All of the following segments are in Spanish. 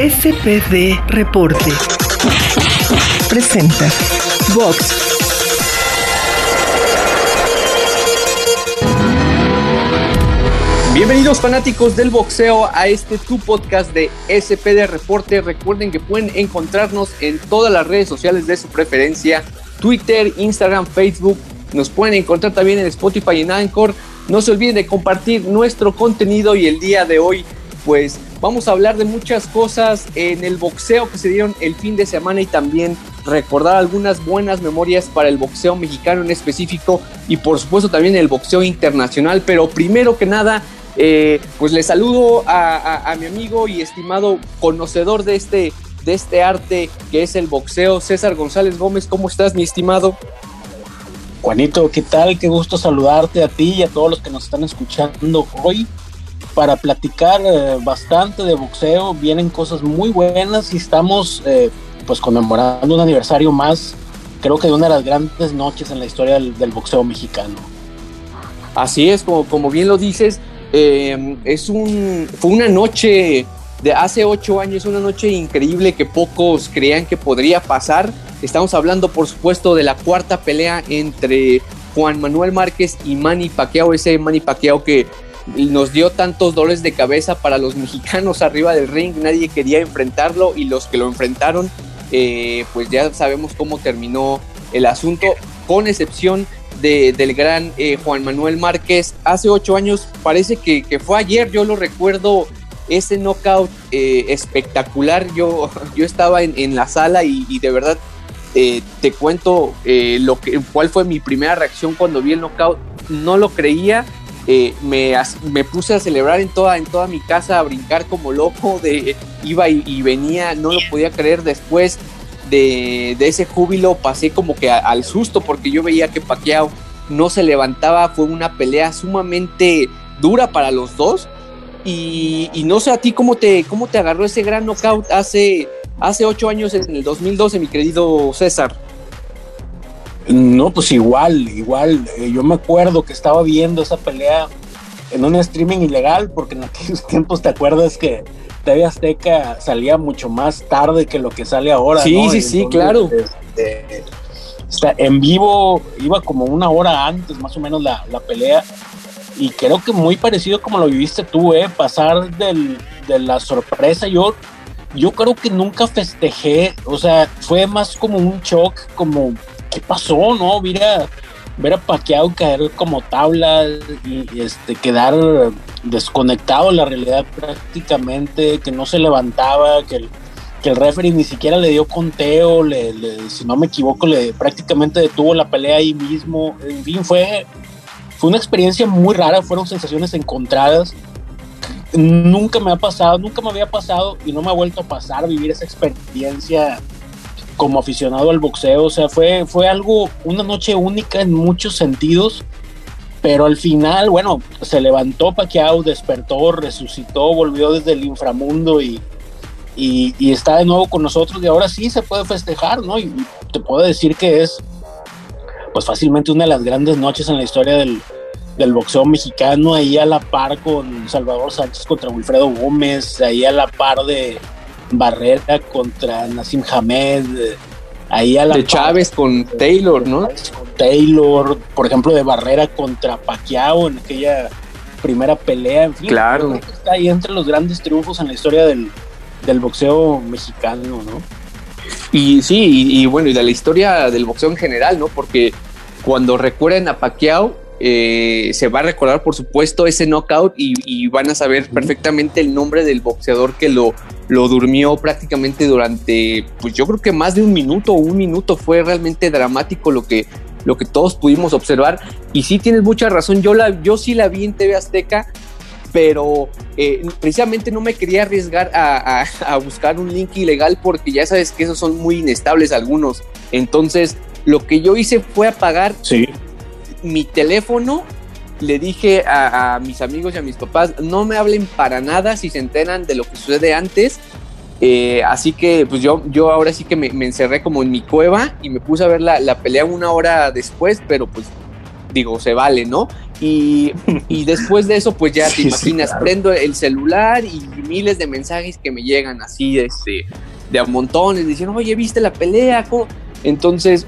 SPD Reporte. Presenta Vox. Bienvenidos fanáticos del boxeo a este tu podcast de SPD Reporte. Recuerden que pueden encontrarnos en todas las redes sociales de su preferencia, Twitter, Instagram, Facebook. Nos pueden encontrar también en Spotify y en Anchor. No se olviden de compartir nuestro contenido y el día de hoy pues vamos a hablar de muchas cosas en el boxeo que se dieron el fin de semana y también recordar algunas buenas memorias para el boxeo mexicano en específico y por supuesto también el boxeo internacional. Pero primero que nada, eh, pues le saludo a, mi amigo y estimado conocedor de este, de este arte que es el boxeo, César González Gómez. ¿Cómo estás, mi estimado? Juanito, ¿qué tal? Qué gusto saludarte a ti y a todos los que nos están escuchando hoy para platicar eh, bastante de boxeo. Vienen cosas muy buenas y estamos eh, pues conmemorando un aniversario más, creo que de una de las grandes noches en la historia del, boxeo mexicano. Así es, como, como bien lo dices, eh, es un, fue una noche de hace ocho años, una noche increíble que pocos creían que podría pasar. Estamos hablando, por supuesto, de la cuarta pelea entre Juan Manuel Márquez y Manny Pacquiao, ese Manny Pacquiao que nos dio tantos dolores de cabeza para los mexicanos arriba del ring, nadie quería enfrentarlo y los que lo enfrentaron, eh, pues ya sabemos cómo terminó el asunto, con excepción de, del gran eh, Juan Manuel Márquez. Hace ocho años, parece que, fue ayer, yo lo recuerdo, ese knockout eh, espectacular, yo, yo estaba en, la sala y, de verdad te cuento lo que, cuál fue mi primera reacción cuando vi el knockout, no lo creía eh, me, me, puse a celebrar en toda, en toda mi casa, a brincar como loco, de, iba y, venía, no lo podía creer. Después de, ese júbilo, pasé como que al susto porque yo veía que Pacquiao no se levantaba, fue una pelea sumamente dura para los dos. Y, no sé a ti cómo te, cómo te agarró ese gran knockout hace, hace ocho años en el 2012, mi querido César. No, pues igual, igual. Eh, yo me acuerdo que estaba viendo esa pelea en un streaming ilegal, porque en aquellos tiempos te acuerdas que TV Azteca salía mucho más tarde que lo que sale ahora. Sí, sí, sí, claro. Este, en vivo iba como una hora antes, más o menos, la, pelea. Y creo que muy parecido como lo viviste tú, ¿eh? Pasar del, de la sorpresa. Yo, yo creo que nunca festejé, o sea, fue más como un shock, como ¿qué pasó? ¿No? Mira, ver a Pacquiao caer como tabla y, este, quedar desconectado de la realidad prácticamente, que no se levantaba, que el, que el referee ni siquiera le dio conteo, le, si no me equivoco, le prácticamente detuvo la pelea ahí mismo. En fin, fue, fue una experiencia muy rara, fueron sensaciones encontradas. Nunca me ha pasado, nunca me había pasado y no me ha vuelto a pasar vivir esa experiencia como aficionado al boxeo. O sea, fue, fue algo, una noche única en muchos sentidos. Pero al final, bueno, se levantó Pacquiao, despertó, resucitó, volvió desde el inframundo y, y, está de nuevo con nosotros. Y ahora sí se puede festejar, ¿no? Y te puedo decir que es, pues fácilmente una de las grandes noches en la historia del, del boxeo mexicano, ahí a la par con Salvador Sánchez contra Wilfredo Gómez, ahí a la par de, Barrera contra Nassim Hamed, ahí a la de Chávez con Taylor, ¿no? Con Taylor, por ejemplo, de Barrera contra Pacquiao en aquella primera pelea, en fin. Claro. Está ahí entre los grandes triunfos en la historia del, boxeo mexicano, ¿no? Y sí, y, y, bueno, y de la historia del boxeo en general, ¿no? Porque cuando recuerden a Pacquiao, eh, se va a recordar, por supuesto, ese knockout y, van a saber perfectamente el nombre del boxeador que lo, lo durmió prácticamente durante, pues yo creo que más de un minuto o un minuto. Fue realmente dramático lo que, lo que todos pudimos observar. Y sí tienes mucha razón, yo, la, yo sí la vi en TV Azteca, pero eh, precisamente no me quería arriesgar a, a, buscar un link ilegal porque ya sabes que esos son muy inestables algunos. Entonces, lo que yo hice fue apagar sí mi teléfono, le dije a, mis amigos y a mis papás, no me hablen para nada si se enteran de lo que sucede antes. Eh, así que pues yo, yo ahora sí que me, encerré como en mi cueva y me puse a ver la, pelea una hora después, pero pues digo, se vale, ¿no? Y, y, después de eso, pues ya te imaginas, prendo el celular y miles de mensajes que me llegan así, este, de a montones, diciendo, oye, ¿viste la pelea? Entonces,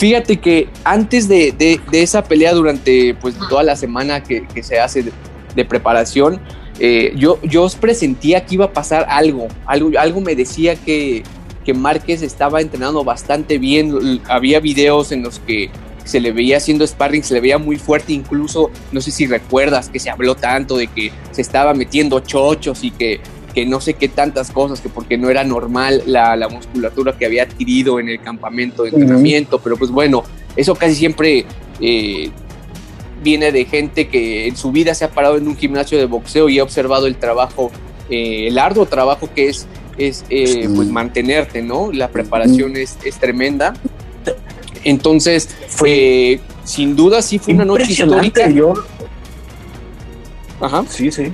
fíjate que antes de, de, esa pelea, durante pues toda la semana que, que se hace de, preparación, eh, yo, yo presentía que iba a pasar algo, algo, algo me decía que, que Márquez estaba entrenando bastante bien, había videos en los que se le veía haciendo sparring, se le veía muy fuerte, incluso no sé si recuerdas que se habló tanto de que se estaba metiendo chochos y que que no sé qué tantas cosas, que porque no era normal la, la musculatura que había adquirido en el campamento de entrenamiento, pero pues bueno, eso casi siempre eh, viene de gente que en su vida se ha parado en un gimnasio de boxeo y ha observado el trabajo, eh, el arduo trabajo que es, es eh, pues mantenerte, ¿no? La preparación es, es, tremenda. Entonces, fue, sin duda sí fue una noche histórica. Yo... Ajá. Sí, sí.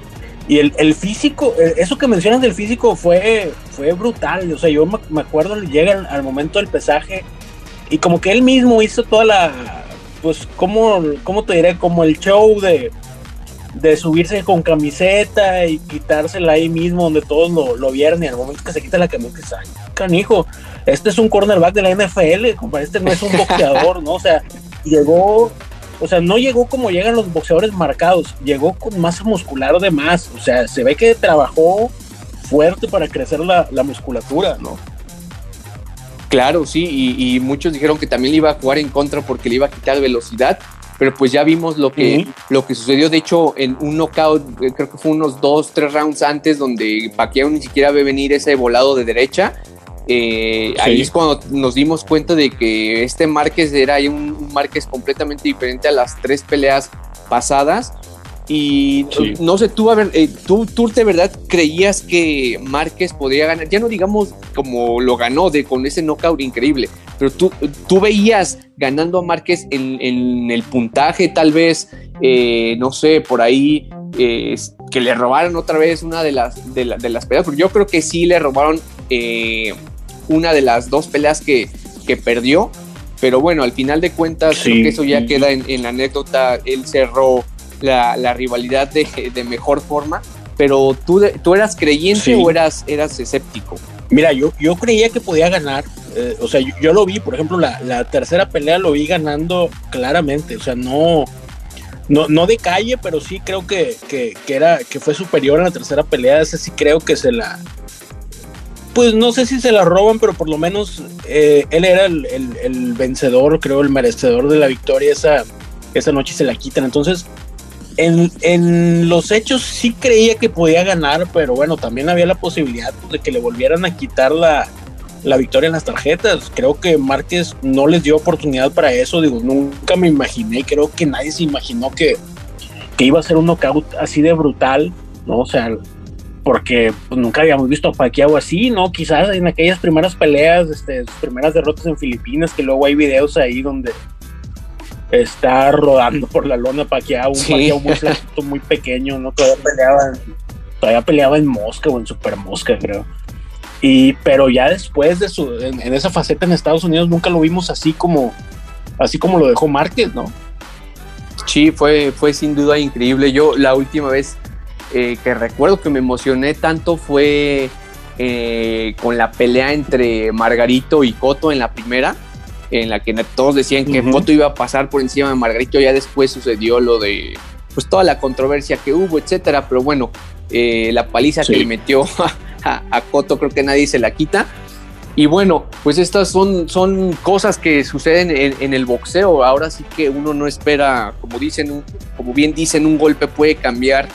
Y el, el, físico, eh, eso que mencionas del físico fue, fue brutal. O sea, yo me, acuerdo, llega al momento del pesaje y como que él mismo hizo toda la, pues, ¿cómo, cómo te diré? Como el show de, de subirse con camiseta y quitársela ahí mismo donde todos lo, lo vieron y al momento que se quita la camiseta, ay, canijo, este es un cornerback de la NFL, este no es un boxeador, ¿no? O sea, llegó o sea, no llegó como llegan los boxeadores marcados, llegó con masa muscular de más. O sea, se ve que trabajó fuerte para crecer la, musculatura, ¿no? Claro, sí, y, muchos dijeron que también le iba a jugar en contra porque le iba a quitar velocidad, pero pues ya vimos lo que, lo que sucedió. De hecho, en un knockout, eh, creo que fue unos dos, tres rounds antes, donde Pacquiao ni siquiera ve venir ese volado de derecha, eh, ahí es cuando nos dimos cuenta de que este Márquez era un, Márquez completamente diferente a las tres peleas pasadas. Y no sé, tú, a ver, eh, tú, tú de verdad creías que Márquez podría ganar, ya no digamos como lo ganó de, con ese knockout increíble, pero tú, tú veías ganando a Márquez en, el puntaje, tal vez, eh, no sé, por ahí, que le robaron otra vez una de las, de, las peleas, porque yo creo que sí le robaron una de las dos peleas que, que perdió. Pero bueno, al final de cuentas, creo que eso ya queda en, la anécdota. Él cerró la, la rivalidad de, de, mejor forma. Pero tú, tú eras creyente o eras, eras escéptico? Mira, yo, yo creía que podía ganar. Eh, o sea, yo, lo vi, por ejemplo, la, la, tercera pelea lo vi ganando claramente. O sea, no, no, no de calle, pero sí creo que, que, que, era, que fue superior a la tercera pelea. Ese sí creo que se la, pues no sé si se la roban, pero por lo menos eh, él era el, vencedor, creo, el merecedor de la victoria esa, esa noche se la quitan. Entonces, en, los hechos sí creía que podía ganar, pero bueno, también había la posibilidad pues, de que le volvieran a quitar la, victoria en las tarjetas. Creo que Márquez no les dio oportunidad para eso. Digo, nunca me imaginé, creo que nadie se imaginó que, que iba a ser un knockout así de brutal, ¿no? O sea, porque pues, nunca habíamos visto a Pacquiao así, ¿no? Quizás en aquellas primeras peleas, este, sus primeras derrotas en Filipinas, que luego hay videos ahí donde está rodando por la lona Pacquiao, un Pacquiao muy muy pequeño, ¿no? Todavía peleaba, todavía peleaba en Mosca o en Super Mosca, creo. Y, pero ya después de su, en, en, esa faceta en Estados Unidos nunca lo vimos así como, así como lo dejó Márquez, ¿no? Sí, fue, fue sin duda increíble. Yo la última vez eh, que recuerdo que me emocioné tanto fue eh, con la pelea entre Margarito y Coto en la primera, en la que todos decían que Coto iba a pasar por encima de Margarito, ya después sucedió lo de pues toda la controversia que hubo, etcétera, pero bueno, eh, la paliza que le metió a, Coto creo que nadie se la quita. Y bueno, pues estas son, son cosas que suceden en, en, el boxeo. Ahora sí que uno no espera, como dicen, como bien dicen, un golpe puede cambiar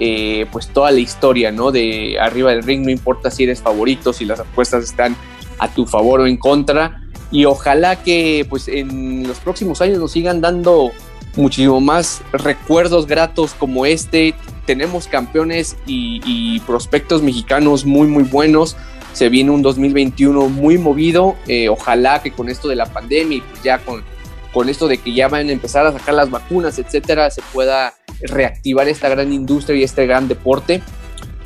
eh, pues toda la historia, ¿no? De arriba del ring, no importa si eres favorito, si las apuestas están a tu favor o en contra. Y ojalá que pues en los próximos años nos sigan dando muchísimo más recuerdos gratos como este. Tenemos campeones y, prospectos mexicanos muy, muy buenos. Se viene un 2021 muy movido. Eh, ojalá que con esto de la pandemia y pues ya con, con esto de que ya van a empezar a sacar las vacunas, etcétera, se pueda reactivar esta gran industria y este gran deporte.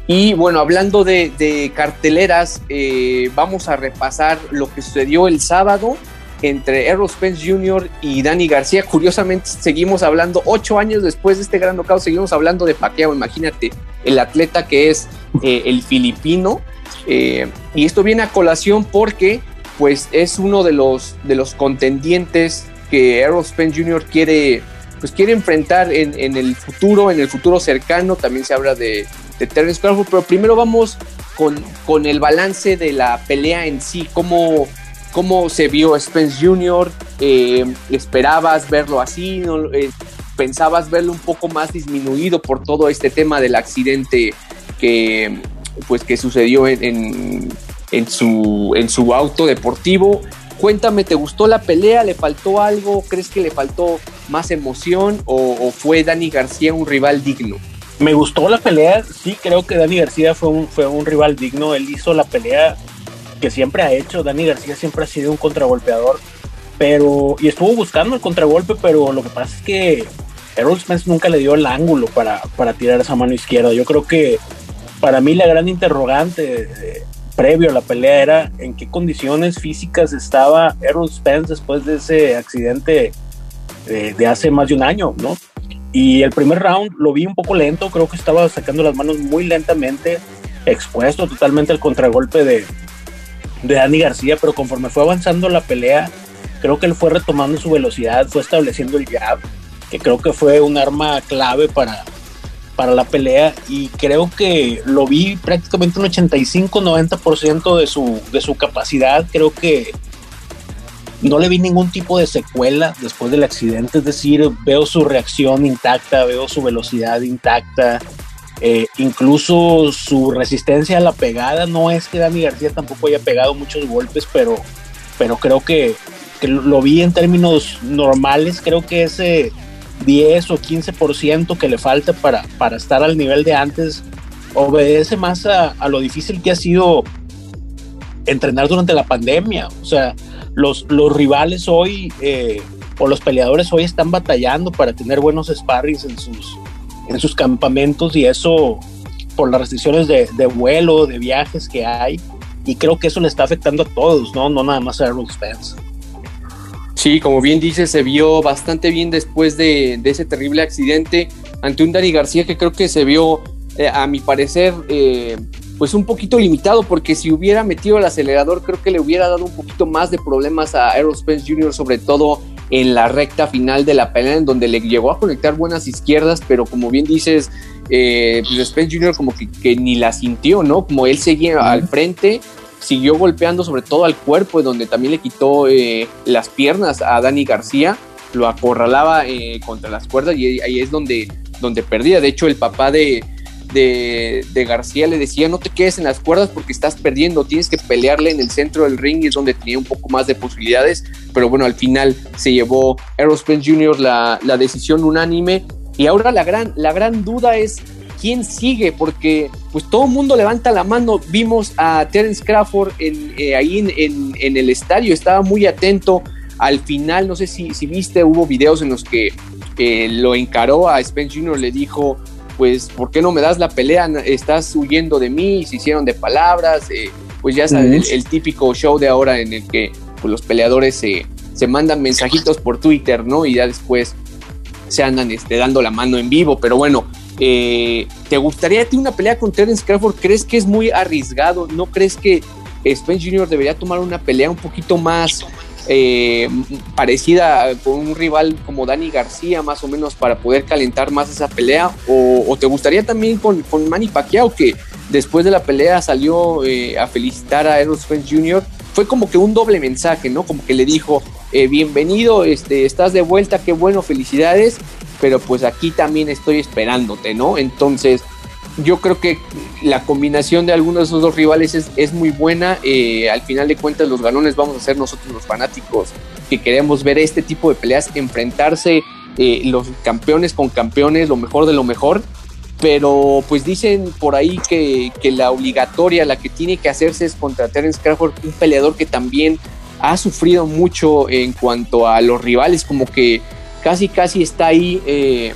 Y bueno, hablando de, carteleras, eh, vamos a repasar lo que sucedió el sábado entre Errol Spence Jr. y Danny García. Curiosamente, seguimos hablando, ocho años después de este gran knockout, seguimos hablando de Pacquiao. Imagínate, el atleta que es eh, el filipino. Eh, y esto viene a colación porque pues es uno de los, de los contendientes que Errol Spence Jr. quiere, pues, quiere enfrentar en, el futuro, en el futuro cercano. También se habla de, de Terence Crawford, pero primero vamos con, con el balance de la pelea en sí, cómo, cómo se vio Spence Jr., eh, esperabas verlo así, eh, pensabas verlo un poco más disminuido por todo este tema del accidente que, pues, que sucedió en, en, su, en su auto deportivo. Cuéntame, ¿te gustó la pelea? ¿Le faltó algo? ¿Crees que le faltó más emoción? ¿O, fue Dani García un rival digno? Me gustó la pelea, sí, creo que Dani García fue un, fue un rival digno. Él hizo la pelea que siempre ha hecho. Dani García siempre ha sido un contragolpeador, pero y estuvo buscando el contragolpe, pero lo que pasa es que Errol Spence nunca le dio el ángulo para, para tirar esa mano izquierda. Yo creo que para mí la gran interrogante eh, previo a la pelea era en qué condiciones físicas estaba Errol Spence después de ese accidente eh, de hace más de un año, ¿no? Y el primer round lo vi un poco lento, creo que estaba sacando las manos muy lentamente, expuesto totalmente al contragolpe de, de Dani García, pero conforme fue avanzando la pelea, creo que él fue retomando su velocidad, fue estableciendo el jab, que creo que fue un arma clave para, para la pelea y creo que lo vi prácticamente un 85-90% de su, de su capacidad, creo que no le vi ningún tipo de secuela después del accidente, es decir, veo su reacción intacta, veo su velocidad intacta, eh, incluso su resistencia a la pegada, no es que Dani García tampoco haya pegado muchos golpes, pero, pero creo que, lo vi en términos normales, creo que ese 10 o 15% que le falta para, para estar al nivel de antes obedece más a, lo difícil que ha sido entrenar durante la pandemia. O sea, los, los rivales hoy eh, o los peleadores hoy están batallando para tener buenos sparrings en sus, en sus campamentos y eso por las restricciones de, vuelo, de viajes que hay. Y creo que eso le está afectando a todos, ¿no? No nada más a Errol Spence. Sí, como bien dice, se vio bastante bien después de, ese terrible accidente ante un Dani García que creo que se vio, eh, a mi parecer, eh, pues un poquito limitado, porque si hubiera metido el acelerador, creo que le hubiera dado un poquito más de problemas a Errol Spence Jr., sobre todo en la recta final de la pelea, en donde le llegó a conectar buenas izquierdas, pero como bien dices, eh, pues Spence Jr. como que, ni la sintió, ¿no? Como él seguía al frente, siguió golpeando sobre todo al cuerpo, donde también le quitó eh, las piernas a Dani García, lo acorralaba eh, contra las cuerdas y ahí es donde, donde perdía. De hecho, el papá de, de, García le decía, no te quedes en las cuerdas porque estás perdiendo, tienes que pelearle en el centro del ring, y es donde tenía un poco más de posibilidades, pero bueno, al final se llevó Spence Jr. La, la, decisión unánime y ahora la gran, la gran duda es quién sigue, porque pues todo el mundo levanta la mano, vimos a Terence Crawford en, eh, ahí en, en, el estadio, estaba muy atento, al final, no sé si, si viste, hubo videos en los que eh, lo encaró a Spence Jr., le dijo, pues, ¿por qué no me das la pelea? Estás huyendo de mí, se hicieron de palabras, eh, pues ya sabes, el, típico show de ahora en el que pues, los peleadores se, se mandan mensajitos por Twitter, ¿no? Y ya después se andan este, dando la mano en vivo, pero bueno, eh, ¿te gustaría ti una pelea con Terence Crawford? ¿Crees que es muy arriesgado? ¿No crees que Spence Jr. debería tomar una pelea un poquito más eh, parecida con un rival como Dani García, más o menos, para poder calentar más esa pelea? ¿O, te gustaría también con, Manny Pacquiao, que después de la pelea salió eh, a felicitar a Errol Spence Jr.? Fue como que un doble mensaje, ¿no? Como que le dijo, bienvenido, este, estás de vuelta, qué bueno, felicidades, pero pues aquí también estoy esperándote, ¿no? Entonces, yo creo que la combinación de algunos de esos dos rivales es, muy buena. Eh, al final de cuentas, los galones vamos a ser nosotros los fanáticos que queremos ver este tipo de peleas, enfrentarse eh, los campeones con campeones, lo mejor de lo mejor. Pero pues dicen por ahí que, la obligatoria, la que tiene que hacerse es contra Terence Crawford, un peleador que también ha sufrido mucho en cuanto a los rivales, como que casi casi está ahí eh,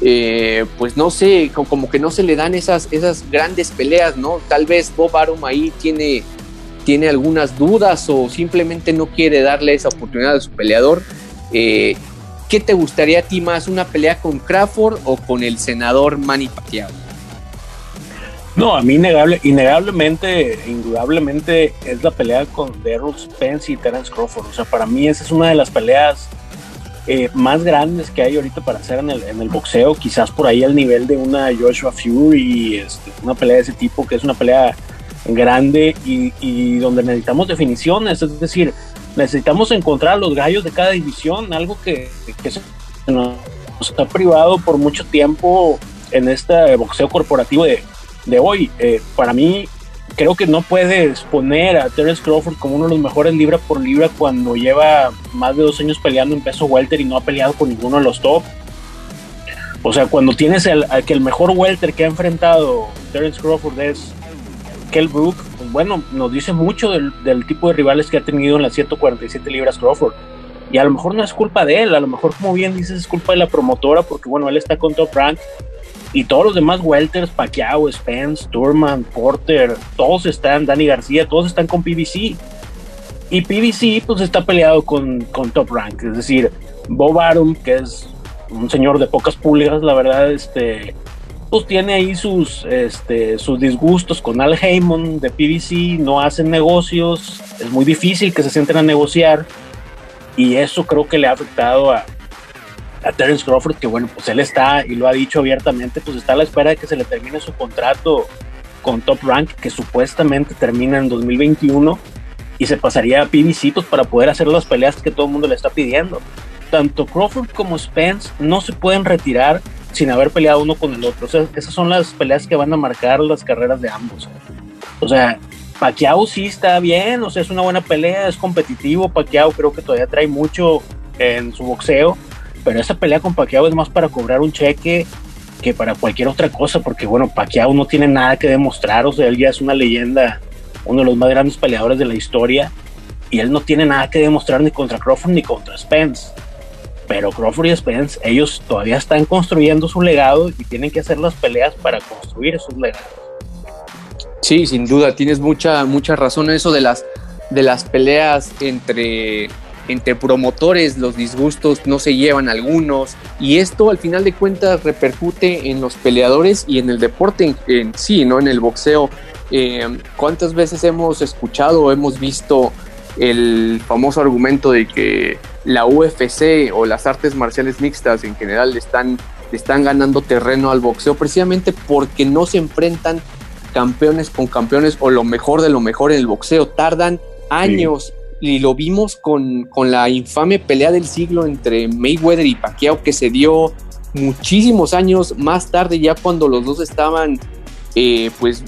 eh, pues no sé, como que no se le dan esas, esas grandes peleas, ¿no? Tal vez Bob Arum ahí tiene, tiene algunas dudas o simplemente no quiere darle esa oportunidad a su peleador. Eh, ¿Qué te gustaría a ti más, una pelea con Crawford o con el senador Manny Pacquiao? No, a mí innegable, innegablemente, indudablemente es la pelea con Errol Spence y Terence Crawford. O sea, para mí esa es una de las peleas eh, más grandes que hay ahorita para hacer en el, en el boxeo. Quizás por ahí al nivel de una Joshua Fury, este, una pelea de ese tipo, que es una pelea grande y, y donde necesitamos definiciones. Es decir, necesitamos encontrar los gallos de cada división, algo que, que se nos ha privado por mucho tiempo en este boxeo corporativo de de hoy. Eh, para mí, creo que no puedes poner a Terence Crawford como uno de los mejores libra por libra cuando lleva más de dos años peleando en peso welter y no ha peleado con ninguno de los top. O sea, cuando tienes el, que el mejor welter que ha enfrentado Terence Crawford es Kell Brook, pues bueno, nos dice mucho del, tipo de rivales que ha tenido en las 147 libras Crawford. Y a lo mejor no es culpa de él, a lo mejor, como bien dices, es culpa de la promotora, porque bueno, él está con Top Rank y todos los demás welters, Pacquiao, Spence, Turman, Porter, todos están, Dani García, todos están con PBC. Y PBC pues está peleado con, con Top Rank, es decir, Bob Arum, que es un señor de pocas pulgas, la verdad, este, pues tiene ahí sus, este, sus disgustos con Al Heyman de PBC, no hacen negocios, es muy difícil que se sienten a negociar y eso creo que le ha afectado a, a Terence Crawford, que bueno, pues él está, y lo ha dicho abiertamente, pues está a la espera de que se le termine su contrato con Top Rank, que supuestamente termina en 2021, y se pasaría a PBC pues, para poder hacer las peleas que todo el mundo le está pidiendo. Tanto Crawford como Spence no se pueden retirar sin haber peleado uno con el otro. O esas son las peleas que van a marcar las carreras de ambos. O sea, Pacquiao sí está bien, o sea, es una buena pelea, es competitivo. Pacquiao creo que todavía trae mucho en su boxeo pero esa pelea con Pacquiao es más para cobrar un cheque que para cualquier otra cosa, porque bueno, Pacquiao no tiene nada que demostrar, o sea, él ya es una leyenda, uno de los más grandes peleadores de la historia, y él no tiene nada que demostrar ni contra Crawford ni contra Spence. Pero Crawford y Spence, ellos todavía están construyendo su legado y tienen que hacer las peleas para construir esos legados. Sí, sin duda, tienes mucha, mucha razón eso de las, de las peleas entre entre promotores los disgustos no se llevan algunos y esto al final de cuentas repercute en los peleadores y en el deporte en, sí, ¿no? En el boxeo. Eh, ¿Cuántas veces hemos escuchado o hemos visto el famoso argumento de que la UFC o las artes marciales mixtas en general están, están ganando terreno al boxeo precisamente porque no se enfrentan campeones con campeones o lo mejor de lo mejor en el boxeo. Tardan años y lo vimos con, la infame pelea del siglo entre Mayweather y Pacquiao que se dio muchísimos años más tarde ya cuando los dos estaban eh, pues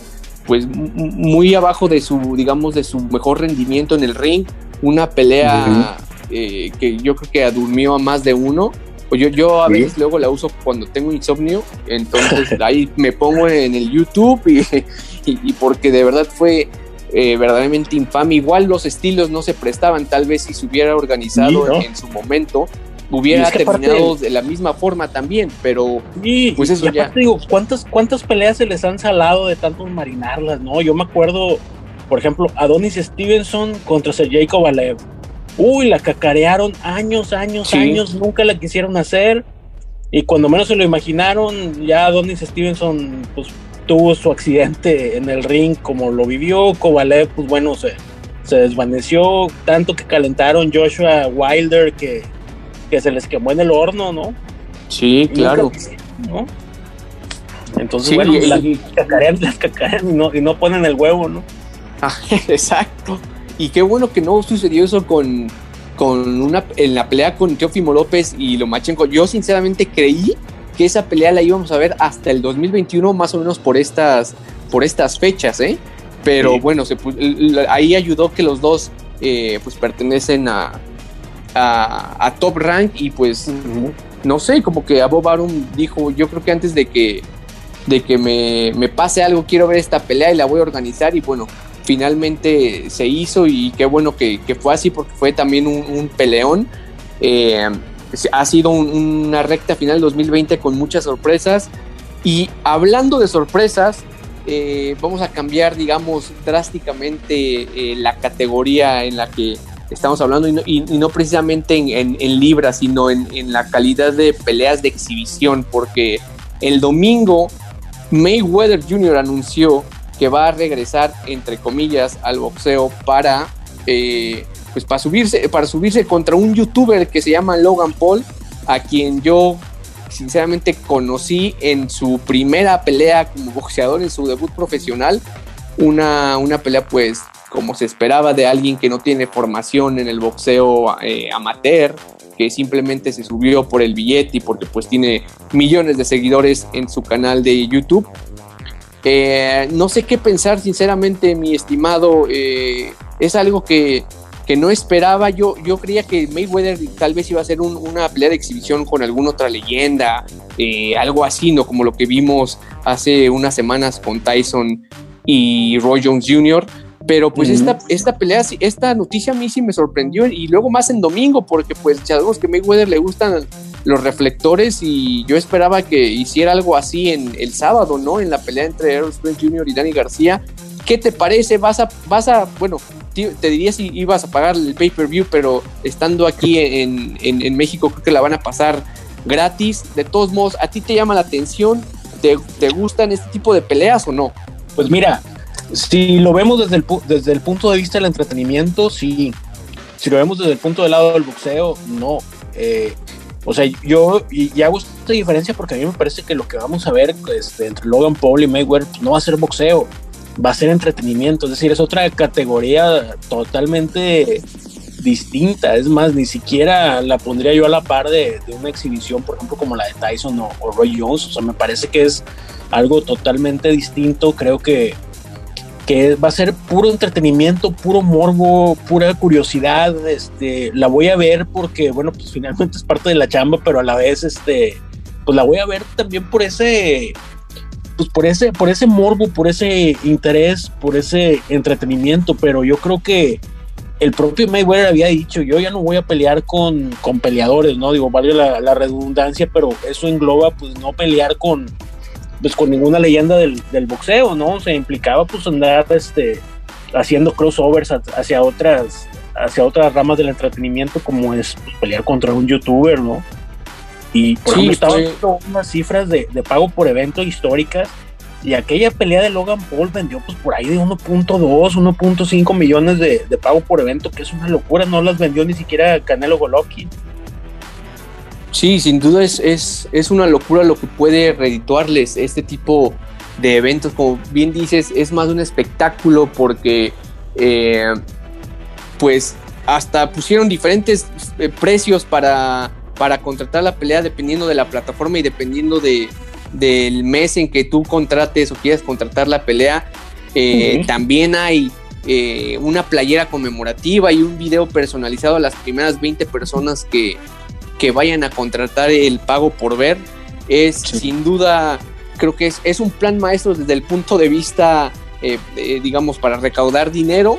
pues muy abajo de su digamos de su mejor rendimiento en el ring. Una pelea eh, que yo creo que adurmió a más de uno. Yo, yo a veces luego la uso cuando tengo insomnio entonces ahí me pongo en el YouTube y porque de verdad fue eh, verdaderamente infame. Igual los estilos no se prestaban, tal vez si se hubiera organizado en, su momento, hubiera terminado de la misma forma también, pero pues eso ya. Digo, ¿cuántas, ¿cuántas peleas se les han salado de tanto marinarlas? No, yo me acuerdo, por ejemplo, Adonis Stevenson contra Sergey Kovalev. Uy, la cacarearon años, años, años, nunca la quisieron hacer. Y cuando menos se lo imaginaron, ya Adonis Stevenson, pues tuvo su accidente en el ring como lo vivió. Kovalev, pues bueno, se, se desvaneció tanto que calentaron Joshua Wilder que, que se les quemó en el horno, ¿no? Sí, claro. Entonces, bueno, las cacarean, las cacarean y no, y no ponen el huevo, ¿no? Ah, exacto. Y qué bueno que no sucedió eso con, con una en la pelea con Teofimo López y Lomachenko. Yo sinceramente creí que esa pelea la íbamos a ver hasta el 2021, más o menos por estas, por estas fechas, ¿eh? Pero bueno, se, ahí ayudó que los dos eh, pues pertenecen a, a, Top Rank y pues no sé, como que a Bob Arum dijo, yo creo que antes de que, de que me, me, pase algo, quiero ver esta pelea y la voy a organizar y bueno, finalmente se hizo y qué bueno que, que fue así porque fue también un, un peleón. Eh, ha sido una recta final 2020 con muchas sorpresas. Y hablando de sorpresas, eh, vamos a cambiar, digamos, drásticamente eh, la categoría en la que estamos hablando y no, precisamente en, libras, sino en, en, la calidad de peleas de exhibición, porque el domingo Mayweather Jr. anunció que va a regresar, entre comillas, al boxeo para, eh, pues para subirse, para subirse contra un youtuber que se llama Logan Paul, a quien yo sinceramente conocí en su primera pelea como boxeador, en su debut profesional, una, una pelea pues como se esperaba de alguien que no tiene formación en el boxeo eh, amateur, que simplemente se subió por el billete y porque pues tiene millones de seguidores en su canal de YouTube. Eh, no sé qué pensar sinceramente, mi estimado. Eh, es algo que, que, no esperaba. Yo, yo creía que Mayweather tal vez iba a ser una pelea de exhibición con alguna otra leyenda, algo así, ¿no? Como lo que vimos hace unas semanas con Tyson y Roy Jones Jr. Pero pues esta, esta pelea, esta noticia a mí sí me sorprendió y luego más en domingo porque pues ya sabemos que Mayweather le gustan los reflectores y yo esperaba que hiciera algo así en el sábado, ¿no? En la pelea entre Errol Spence Jr. y Danny García. ¿Qué te parece? Vas a, vas a, bueno, te diría si ibas a pagar el pay-per-view, pero estando aquí en, en, México creo que la van a pasar gratis. De todos modos, ¿a ti te llama la atención? ¿Te, te gustan este tipo de peleas o no? Pues mira, si lo vemos desde el, desde el punto de vista del entretenimiento, sí. Si lo vemos desde el punto del lado del boxeo, no. Eh, o sea, yo y, hago esta diferencia porque a mí me parece que lo que vamos a ver este, entre Logan Paul y Mayweather pues, no va a ser boxeo, va a ser entretenimiento. Es decir, es otra categoría totalmente distinta. Es más, ni siquiera la pondría yo a la par de, una exhibición, por ejemplo, como la de Tyson o, o Roy Jones. O sea, me parece que es algo totalmente distinto. Creo que que va a ser puro entretenimiento, puro morbo, pura curiosidad, este, la voy a ver porque, bueno, pues finalmente es parte de la chamba, pero a la vez, este, pues la voy a ver también por ese, pues por ese, por ese morbo, por ese interés, por ese entretenimiento, pero yo creo que el propio Mayweather había dicho, yo ya no voy a pelear con, con peleadores, ¿no? Digo, vale la, redundancia, pero eso engloba, pues, no pelear con, pues con ninguna leyenda del, boxeo, ¿no? Se implicaba pues andar este, haciendo crossovers hacia otras, hacia otras ramas del entretenimiento como es pues, pelear contra un youtuber, ¿no? Y por sí, ejemplo, estaban unas cifras de, de, pago por evento históricas y aquella pelea de Logan Paul vendió pues por ahí de 1.2, 1.5 millones de, de, pago por evento, que es una locura, no las vendió ni siquiera Canelo Golovkin. Sí, sin duda es, es, una locura lo que puede redituarles este tipo de eventos. Como bien dices, es más un espectáculo porque eh, pues hasta pusieron diferentes eh, precios para, para contratar la pelea dependiendo de la plataforma y dependiendo de, del mes en que tú contrates o quieras contratar la pelea. Eh, también hay una playera conmemorativa y un video personalizado a las primeras 20 personas que, que vayan a contratar el pago por ver. Es sin duda, creo que es, es, un plan maestro desde el punto de vista, eh, digamos, para recaudar dinero,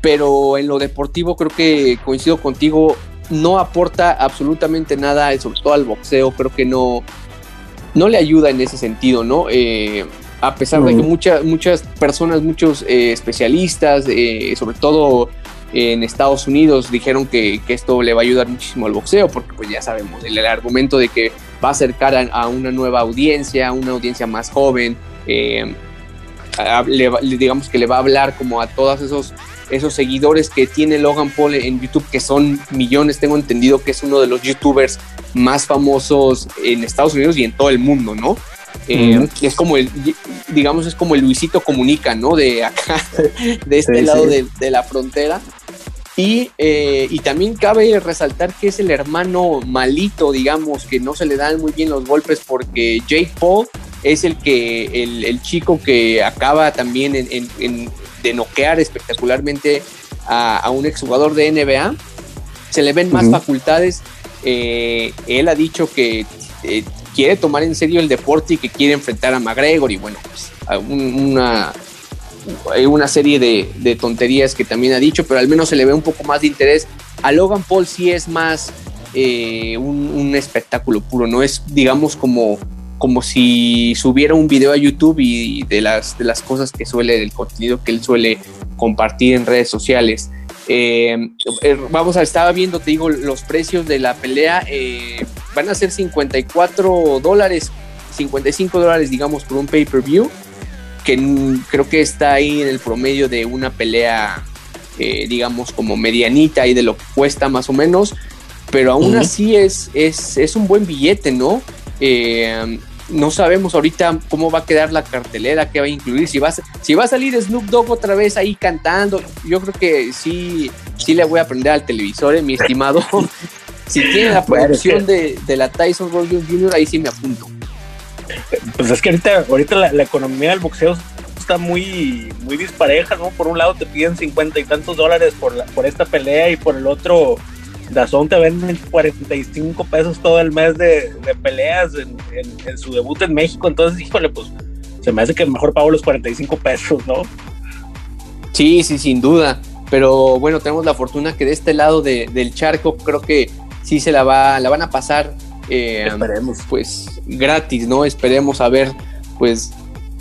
pero en lo deportivo creo que coincido contigo, no aporta absolutamente nada, sobre todo al boxeo, creo que no, no le ayuda en ese sentido, ¿no? Eh, a pesar de que muchas muchas personas, muchos eh, especialistas, sobre todo en Estados Unidos dijeron que, esto le va a ayudar muchísimo al boxeo, porque pues ya sabemos, el, argumento de que va a acercar a, una nueva audiencia, una audiencia más joven, eh, digamos que le va a hablar como a todos esos, esos seguidores que tiene Logan Paul en YouTube, que son millones, tengo entendido que es uno de los youtubers más famosos en Estados Unidos y en todo el mundo, ¿no? Eh, es como el, digamos, es como el Luisito Comunica, ¿no? De acá, de este lado De, de, la frontera. Eh, y, también cabe resaltar que es el hermano malito, digamos, que no se le dan muy bien los golpes porque Jake Paul es el que el, chico que acaba también en, de noquear espectacularmente a, un exjugador de NBA. Se le ven más facultades. Eh, él ha dicho que eh, quiere tomar en serio el deporte y que quiere enfrentar a McGregor y bueno, pues una hay una serie de, tonterías que también ha dicho, pero al menos se le ve un poco más de interés. A Logan Paul sí es más eh, un, espectáculo puro, no es, digamos, como como si subiera un video a YouTube y de las, de las cosas que suele, del contenido que él suele compartir en redes sociales. Eh, eh, vamos a, estaba viendo, te digo, los precios de la pelea eh, van a ser 54 dólares, 55 dólares, digamos, por un pay-per-view, que creo que está ahí en el promedio de una pelea, digamos, como medianita y de lo que cuesta más o menos, pero aún así es, es, es, un buen billete, ¿no? No sabemos ahorita cómo va a quedar la cartelera, qué va a incluir, si va a, si va a salir Snoop Dogg otra vez ahí cantando, yo creo que sí, sí le voy a aprender al televisor, eh, mi estimado. si tiene la producción de, la Tyson Rogers Jr., ahí sí me apunto. Pues es que ahorita, ahorita la, economía del boxeo está muy, muy dispareja, ¿no? Por un lado te piden cincuenta y tantos dólares por, por esta pelea y por el otro Dazón te venden 45 pesos todo el mes de, peleas en, su debut en México. Entonces, híjole, pues se me hace que mejor pago los 45 pesos, ¿no? Sí, sí, sin duda. Pero bueno, tenemos la fortuna que de este lado del charco creo que sí se la va, la van a pasar. Eh, Esperemos. Pues gratis, ¿no? Esperemos a ver, pues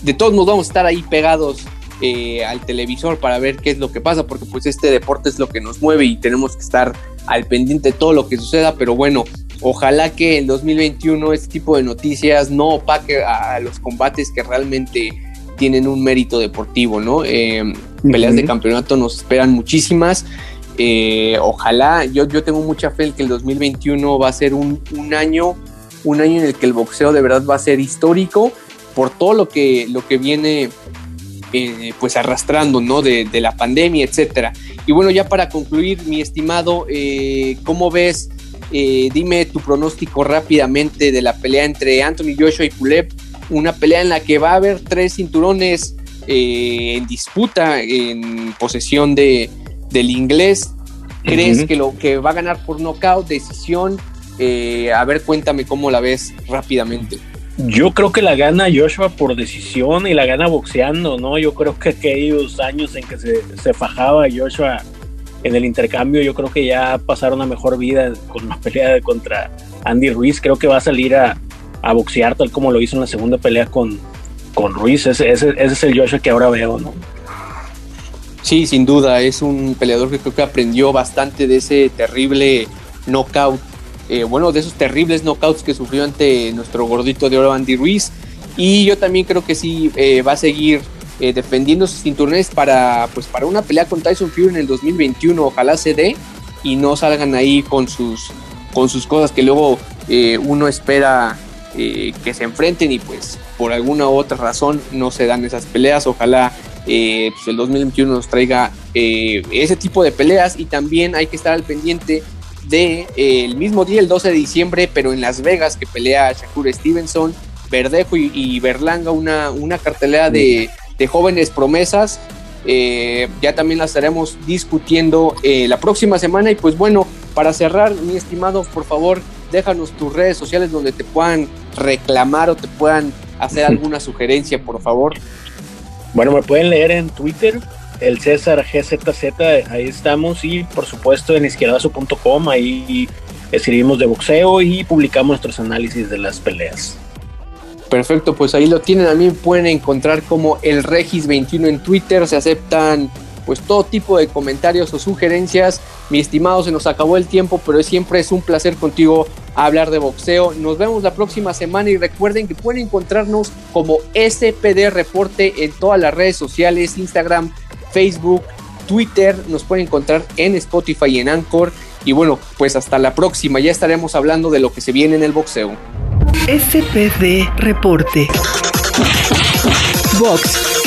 de todos nos vamos a estar ahí pegados eh, al televisor para ver qué es lo que pasa, porque pues este deporte es lo que nos mueve y tenemos que estar al pendiente de todo lo que suceda, pero bueno, ojalá que en 2021 este tipo de noticias no opaque a los combates que realmente tienen un mérito deportivo, ¿no? Eh, peleas de campeonato nos esperan muchísimas. Eh, ojalá, yo, yo tengo mucha fe en que el 2021 va a ser un, año, un año en el que el boxeo de verdad va a ser histórico por todo lo que, lo que viene eh, pues arrastrando, ¿no? De, de, la pandemia, etcétera. Y bueno, ya para concluir, mi estimado, eh, ¿cómo ves? Eh, dime tu pronóstico rápidamente de la pelea entre Anthony Joshua y Pulev, una pelea en la que va a haber tres cinturones en disputa, en posesión de, del inglés. ¿Crees que lo que va a ganar por nocaut, decisión? a ver, cuéntame cómo la ves rápidamente. Yo creo que la gana Joshua por decisión y la gana boxeando, ¿no? Yo creo que aquellos años en que se, se fajaba Joshua en el intercambio, yo creo que ya pasaron a mejor vida con la pelea contra Andy Ruiz. Creo que va a salir a, a boxear tal como lo hizo en la segunda pelea con, con Ruiz. Ese, ese, ese, es el Joshua que ahora veo, ¿no? Sí, sin duda, es un peleador que creo que aprendió bastante de ese terrible knockout eh, bueno, de esos terribles knockouts que sufrió ante nuestro gordito de oro Andy Ruiz. Y yo también creo que sí eh, va a seguir eh, defendiendo sus cinturones para, pues, para una pelea con Tyson Fury en el 2021. Ojalá se dé y no salgan ahí con sus, con sus cosas que luego uno espera que se enfrenten y pues por alguna u otra razón no se dan esas peleas. Ojalá pues, el 2021 nos traiga ese tipo de peleas y también hay que estar al pendiente de eh, el mismo día, el 12 de diciembre, pero en Las Vegas, que pelea Shakur Stevenson, Verdejo y, Berlanga, una, una cartelera de, jóvenes promesas. Eh, ya también la estaremos discutiendo eh, la próxima semana. Y pues bueno, para cerrar, mi estimado, por favor, déjanos tus redes sociales donde te puedan reclamar o te puedan hacer alguna sugerencia, por favor. Bueno, me pueden leer en Twitter el César GZZ, ahí estamos y por supuesto en izquierdazo.com, ahí escribimos de boxeo y publicamos nuestros análisis de las peleas. Perfecto, pues ahí lo tienen, también pueden encontrar como el Regis21 en Twitter, se aceptan pues todo tipo de comentarios o sugerencias. Mi estimado, se nos acabó el tiempo, pero siempre es un placer contigo hablar de boxeo. Nos vemos la próxima semana y recuerden que pueden encontrarnos como SPD Reporte en todas las redes sociales, Instagram, Facebook, Twitter, nos pueden encontrar en Spotify y en Anchor. Y bueno, pues hasta la próxima, ya estaremos hablando de lo que se viene en el boxeo. SPD Reporte. Box